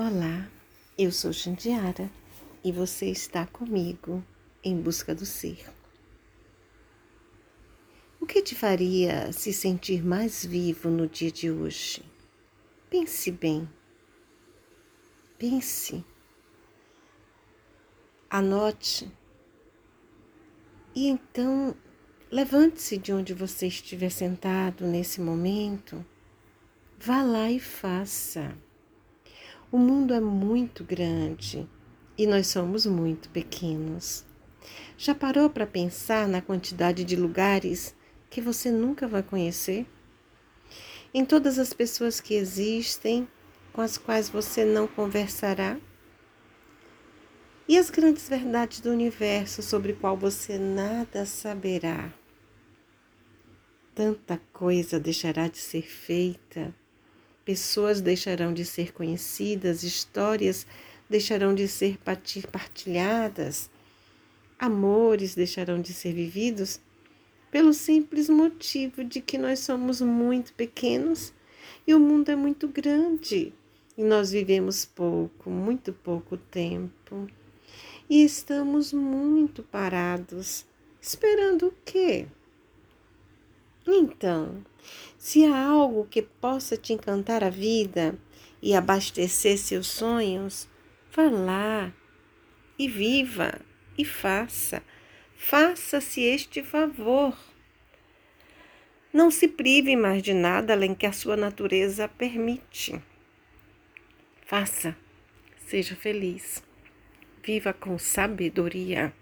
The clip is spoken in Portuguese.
Olá, eu sou Xandiara e você está comigo em busca do ser. O que te faria se sentir mais vivo no dia de hoje? Pense bem. Pense. Anote. E então, levante-se de onde você estiver sentado nesse momento. Vá lá e faça. O mundo é muito grande e nós somos muito pequenos. Já parou para pensar na quantidade de lugares que você nunca vai conhecer? Em todas as pessoas que existem, com as quais você não conversará? E as grandes verdades do universo sobre qual você nada saberá? Tanta coisa deixará de ser feita Pessoas deixarão de ser conhecidas, histórias deixarão de ser partilhadas, amores deixarão de ser vividos pelo simples motivo de que nós somos muito pequenos e o mundo é muito grande e nós vivemos pouco, muito pouco tempo. E estamos muito parados, esperando o quê? Então, se há algo que possa te encantar a vida e abastecer seus sonhos, vá lá e viva e faça. Faça-se este favor. Não se prive mais de nada além que a sua natureza permite. Faça, seja feliz, viva com sabedoria.